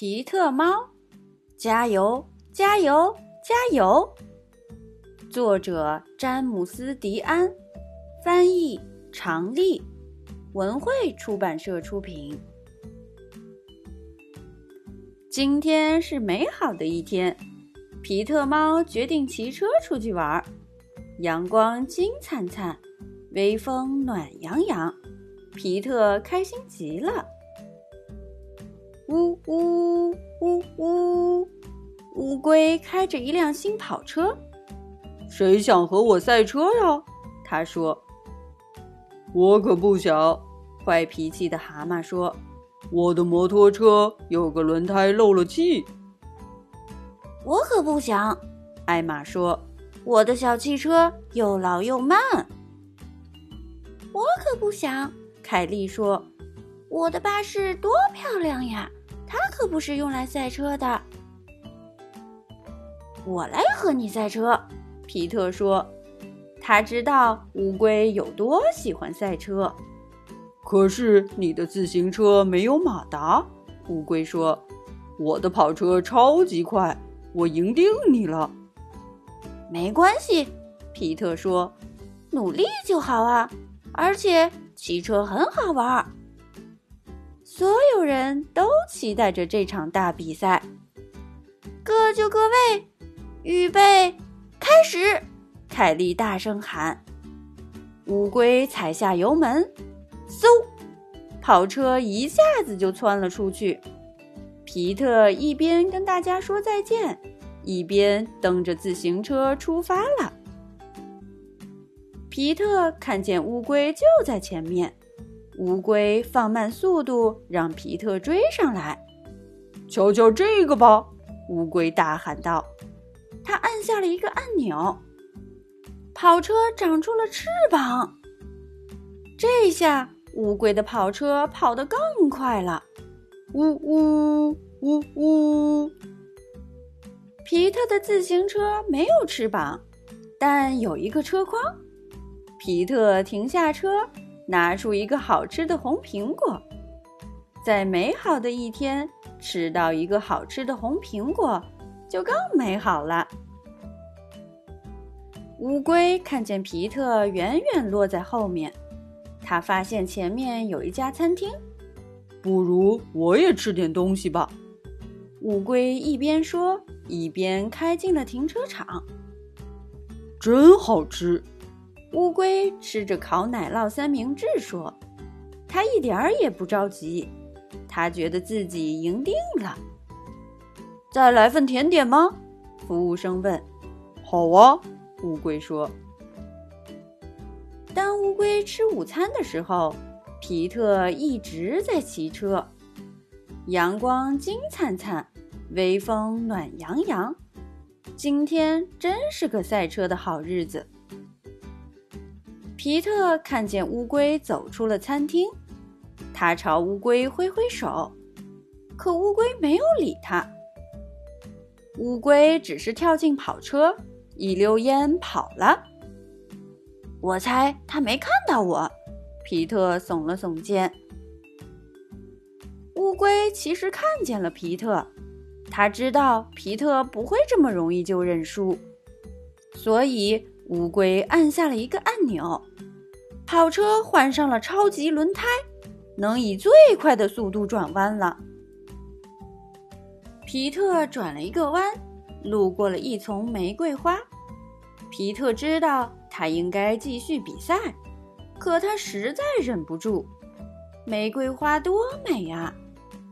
皮特猫，加油，加油，加油！作者：詹姆斯·迪安，翻译：常丽，文汇出版社出品。今天是美好的一天，皮特猫决定骑车出去玩儿。阳光金灿灿，微风暖洋洋，皮特开心极了。呜呜呜呜！乌龟开着一辆新跑车，谁想和我赛车呀？他说：“我可不想。”坏脾气的蛤蟆说：“我的摩托车有个轮胎漏了气。”我可不想。艾玛说：“我的小汽车又老又慢。”我可不想。凯莉说：“我的巴士多漂亮呀！”它可不是用来赛车的。我来和你赛车，皮特说。他知道乌龟有多喜欢赛车。可是你的自行车没有马达，乌龟说。我的跑车超级快，我赢定你了。没关系，皮特说。努力就好啊，而且骑车很好玩。所有人都期待着这场大比赛。各就各位，预备，开始！凯莉大声喊。乌龟踩下油门，嗖，跑车一下子就窜了出去。皮特一边跟大家说再见，一边蹬着自行车出发了。皮特看见乌龟就在前面。乌龟放慢速度，让皮特追上来。瞧瞧这个吧！乌龟大喊道。他按下了一个按钮，跑车长出了翅膀。这下乌龟的跑车跑得更快了。呜呜呜呜！皮特的自行车没有翅膀，但有一个车筐。皮特停下车。拿出一个好吃的红苹果，在美好的一天吃到一个好吃的红苹果，就更美好了。乌龟看见皮特远远落在后面，他发现前面有一家餐厅，不如我也吃点东西吧。乌龟一边说，一边开进了停车场。真好吃。乌龟吃着烤奶酪三明治，说：“他一点儿也不着急，他觉得自己赢定了。”再来份甜点吗？服务生问。“好啊。”乌龟说。当乌龟吃午餐的时候，皮特一直在骑车。阳光金灿灿，微风暖洋洋，今天真是个赛车的好日子。皮特看见乌龟走出了餐厅，他朝乌龟挥挥手，可乌龟没有理他。乌龟只是跳进跑车，一溜烟跑了。我猜他没看到我。皮特耸了耸肩。乌龟其实看见了皮特，他知道皮特不会这么容易就认输，所以。乌龟按下了一个按钮，跑车换上了超级轮胎，能以最快的速度转弯了。皮特转了一个弯，路过了一丛玫瑰花。皮特知道他应该继续比赛，可他实在忍不住。玫瑰花多美啊！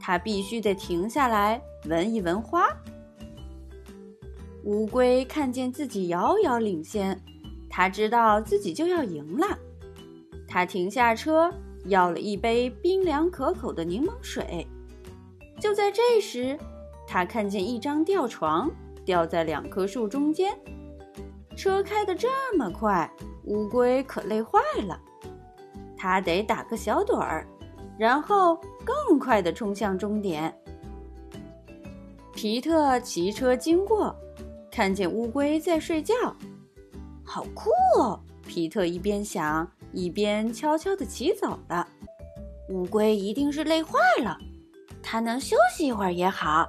他必须得停下来闻一闻花。乌龟看见自己遥遥领先，他知道自己就要赢了。他停下车，要了一杯冰凉可口的柠檬水。就在这时，他看见一张吊床吊在两棵树中间。车开得这么快，乌龟可累坏了。他得打个小盹儿，然后更快地冲向终点。皮特骑车经过。看见乌龟在睡觉，好酷哦！皮特一边想，一边悄悄地骑走了。乌龟一定是累坏了，它能休息一会儿也好。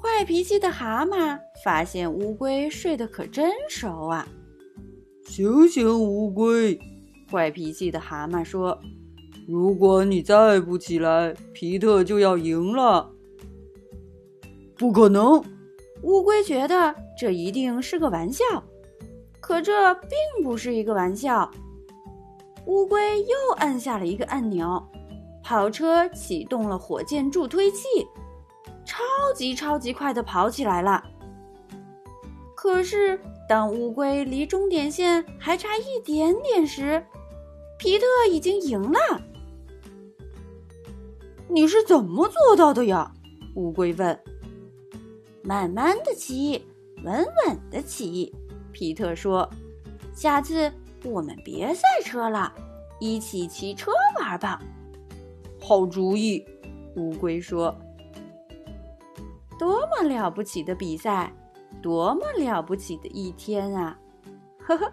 坏脾气的蛤蟆发现乌龟睡得可真熟啊！醒醒，乌龟！坏脾气的蛤蟆说：“如果你再不起来，皮特就要赢了。”不可能！乌龟觉得这一定是个玩笑，可这并不是一个玩笑。乌龟又按下了一个按钮，跑车启动了火箭助推器。超级超级快的跑起来了。可是，当乌龟离终点线还差一点点时，皮特已经赢了。你是怎么做到的呀？乌龟问。慢慢的骑，稳稳的骑。皮特说：“下次我们别赛车了，一起骑车玩吧。”好主意，乌龟说。多么了不起的比赛，多么了不起的一天啊！呵呵。